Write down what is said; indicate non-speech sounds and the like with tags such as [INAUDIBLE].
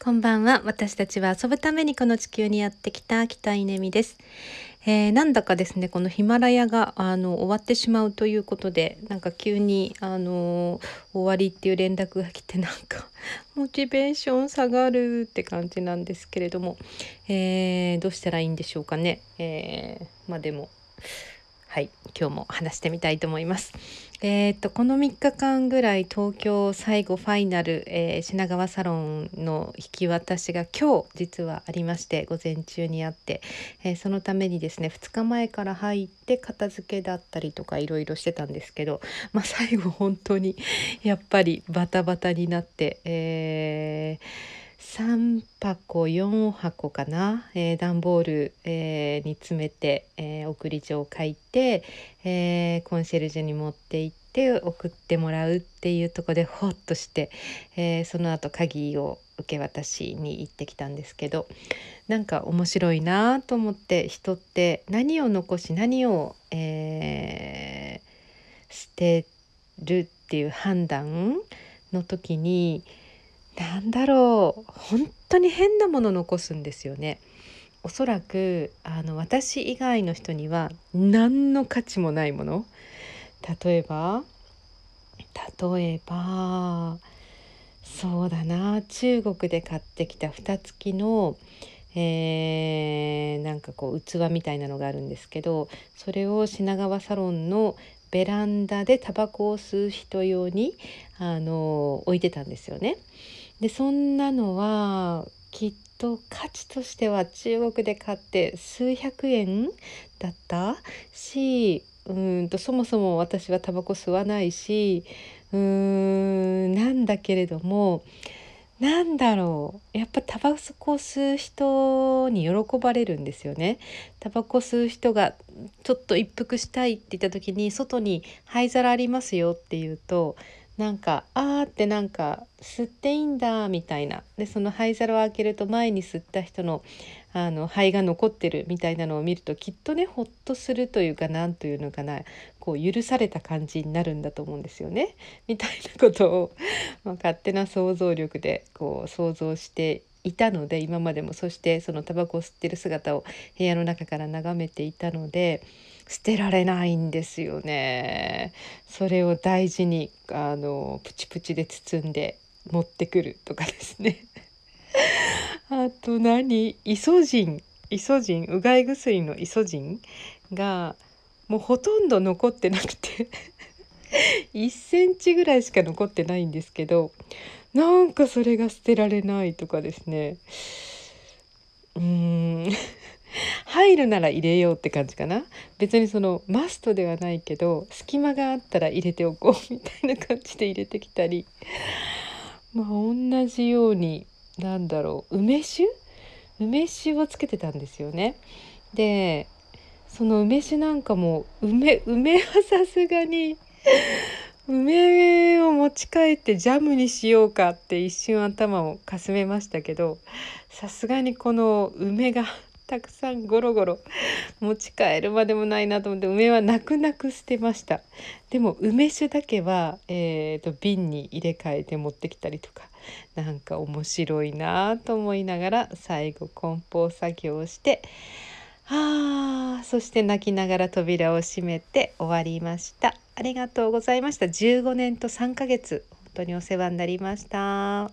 こんばんは。私たちは遊ぶためにこの地球にやってきた北稲美です。えー、なんだかですね、このヒマラヤがあの終わってしまうということで、なんか急にあの終わりっていう連絡が来て、なんか [LAUGHS] モチベーション下がるって感じなんですけれども、えー、どうしたらいいんでしょうかね。えー、まあでも。はい今日も話してみたいと思います。えー、っとこの3日間ぐらい東京最後ファイナル、えー、品川サロンの引き渡しが今日実はありまして午前中にあって、えー、そのためにですね2日前から入って片付けだったりとかいろいろしてたんですけど、まあ、最後本当にやっぱりバタバタになって、えー3箱4箱かな、えー、段ボール、えー、に詰めて、えー、送り状を書いて、えコンシェルジュに持って行って送ってもらうっていうとこでホッとして、えその後鍵を受け渡しに行ってきたんですけどなんか面白いなと思って人って何を残し何を、え捨てるっていう判断の時になんだろう本当に変なもの残すんですよね。おそらくあの私以外の人には何の価値もないもの例えば例えばそうだな中国で買ってきた蓋付きの、えー、なんかこう器みたいなのがあるんですけどそれを品川サロンのベランダでタバコを吸う人用にあの置いてたんですよね。でそんなのはきっと価値としては中国で買って数百円だった？しうんとそもそも私はタバコ吸わないしうーんなんだけれどもなんだろう？やっぱタバコ吸う人に喜ばれるんですよね。タバコ吸う人がちょっと一服したいって言った時に外に灰皿ありますよって言うとなんかあってなんか吸っていいんだみたいなでその灰皿を開けると前に吸った人のあの灰が残ってるみたいなのを見るときっとねほっとするというかなんというのかなこう許された感じになるんだと思うんですよね。みたいなことを、まあ、勝手な想像力でこう想像していたので今までも。そしてそのタバコを吸ってる姿を部屋の中から眺めていたので捨てられないんですよね。それを大事にあのプチプチで包んで持ってくるとかですね。あと何？イソジン。イソジン？うがい薬のイソジンがもうほとんど残ってなくて。1センチぐらいしか残ってないんですけどなんかそれが捨てられないとかですね。うーん。[LAUGHS] 入るなら入れようって感じかな。別にそのマストではないけど隙間があったら入れておこうみたいな感じで入れてきたり。まあ同じようになんだろう梅酒？梅酒をつけてたんですよね。でその梅酒なんかも梅梅はさすがに梅を持ち帰ってジャムにしようかって一瞬頭をかすめましたけどさすがにこの梅がたくさんゴロゴロ持ち帰るまでもないなと思って梅は泣く泣く捨てました。でも梅酒だけは、えーと、瓶に入れ替えて持ってきたりとかなんか面白いなと思いながら最後梱包作業をしてあそして泣きながら扉を閉めて終わりました。ありがとうございました。15年と3ヶ月本当にお世話になりました。